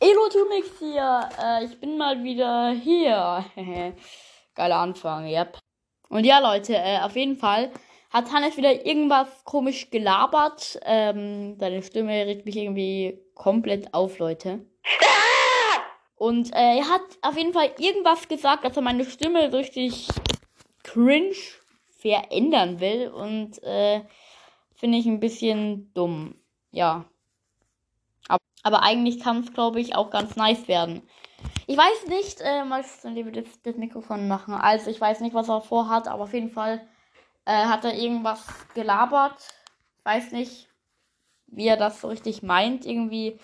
Elotumix hier. Äh, ich bin mal wieder hier. Geiler Anfang, yep. Und ja, Leute, äh, auf jeden Fall hat Hannes wieder irgendwas komisch gelabert. Ähm, seine Stimme regt mich irgendwie komplett auf, Leute. Und äh, er hat auf jeden Fall irgendwas gesagt, dass er meine Stimme richtig cringe verändern will. Und äh, finde ich ein bisschen dumm. Ja. Aber, eigentlich kann es, glaube ich, auch ganz nice werden. Ich weiß nicht, äh, mal das, das Mikrofon machen. Also ich weiß nicht, was er vorhat, aber auf jeden Fall äh, hat er irgendwas gelabert. Weiß nicht, wie er das so richtig meint. Irgendwie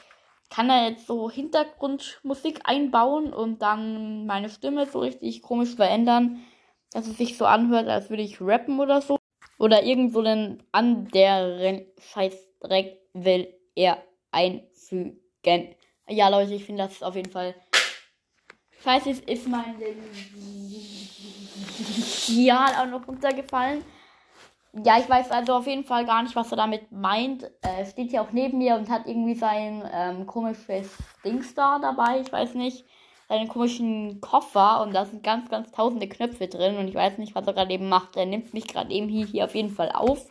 kann er jetzt so Hintergrundmusik einbauen und dann meine Stimme so richtig komisch verändern, dass es sich so anhört, als würde ich rappen oder so. Oder irgend so einen anderen Scheißdreck will er einfügen. Ja, Leute, ich finde das auf jeden Fall. Scheiße, es ist mein Ja auch noch runtergefallen. Ja, ich weiß also auf jeden Fall gar nicht, was er damit meint. Er steht hier auch neben mir und hat irgendwie sein ähm, komisches Dings da dabei. Ich weiß nicht. Seinen komischen Koffer und da sind ganz, ganz tausende Knöpfe drin und ich weiß nicht, was er gerade eben macht. Er nimmt mich gerade eben hier, hier auf jeden Fall auf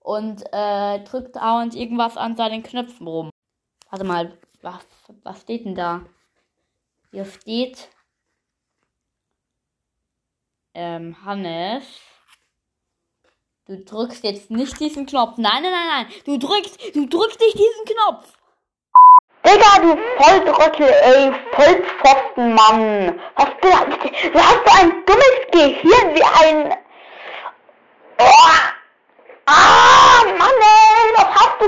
und äh, drückt dauernd irgendwas an seinen Knöpfen rum. Warte mal, was, was steht denn da? Hier steht ähm, Hannes. Du drückst jetzt nicht diesen Knopf. Nein, nein, nein, nein. Du drückst, du drückst nicht diesen Knopf. Digga, du Volltrottel, ey, Vollpfosten, Mann. Was, du, du hast so ein dummes Gehirn wie ein... Oh. Ah, Mann, ey, was hast du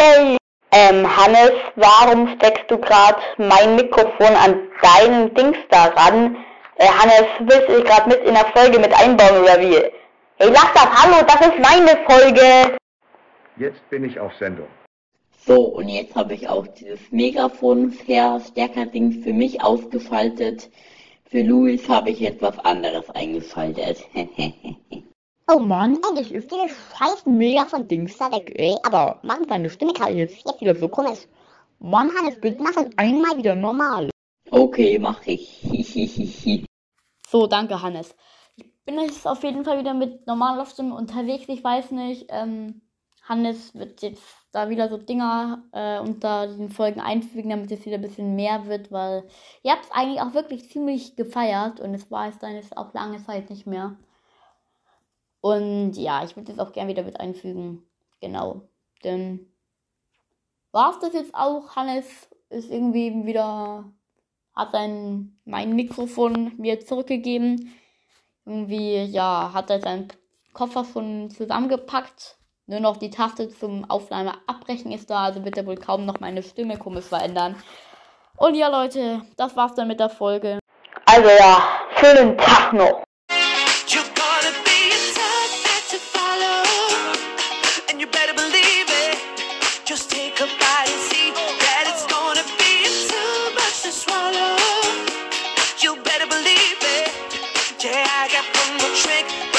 gemacht, ey? Ähm, Hannes, warum steckst du gerade mein Mikrofon an deinen Dings da ran? Äh, Hannes, willst du dich gerade mit in der Folge mit einbauen oder wie? Hey, lass das, hallo, das ist meine Folge. Jetzt bin ich auf Sendung. So, und jetzt habe ich auch dieses Megafon-Verstärker-Ding für mich ausgeschaltet. Für Luis habe ich etwas anderes eingeschaltet. oh Mann, endlich ist dieses scheiß Megafon-Dings da weg, ey. Aber Mann, deine Stimme gerade jetzt wieder so komisch. Mann, Hannes, bitte mach das einmal wieder normal. Okay, mach ich. so, danke, Hannes bin jetzt auf jeden Fall wieder mit normaler Stimme unterwegs. Ich weiß nicht, ähm, Hannes wird jetzt da wieder so Dinger äh, unter diesen Folgen einfügen, damit es wieder ein bisschen mehr wird, weil ihr habt es eigentlich auch wirklich ziemlich gefeiert und es war es dann jetzt auch lange Zeit nicht mehr. Und ja, ich würde es auch gerne wieder mit einfügen. Genau. Denn war es das jetzt auch? Hannes ist irgendwie wieder, hat sein, mein Mikrofon mir zurückgegeben irgendwie, ja, hat er seinen Koffer schon zusammengepackt. Nur noch die Taste zum Aufnahme abbrechen ist da, also wird er wohl kaum noch meine Stimme komisch verändern. Und ja, Leute, das war's dann mit der Folge. Also ja, schönen Tag noch. trick.